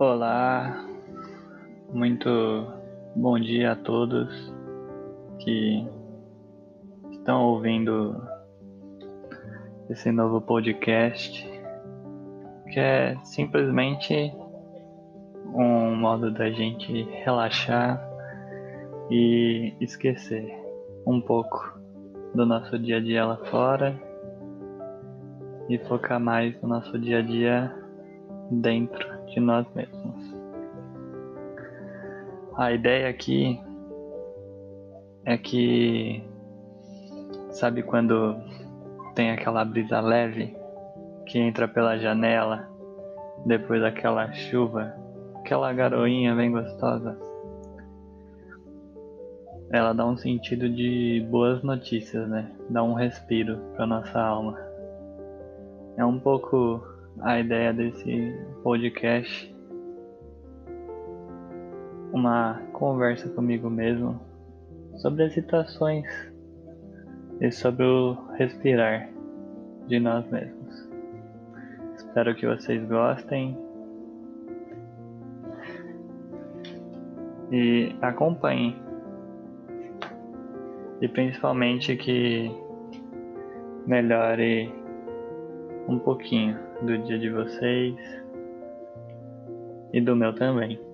Olá, muito bom dia a todos que estão ouvindo esse novo podcast, que é simplesmente um modo da gente relaxar e esquecer um pouco do nosso dia a dia lá fora e focar mais no nosso dia a dia dentro de nós mesmos. A ideia aqui é que sabe quando tem aquela brisa leve que entra pela janela depois daquela chuva, aquela garoinha bem gostosa. Ela dá um sentido de boas notícias, né? Dá um respiro para nossa alma. É um pouco a ideia desse podcast. Uma conversa comigo mesmo sobre as situações e sobre o respirar de nós mesmos. Espero que vocês gostem e acompanhem. E principalmente que melhore um pouquinho do dia de vocês e do meu também.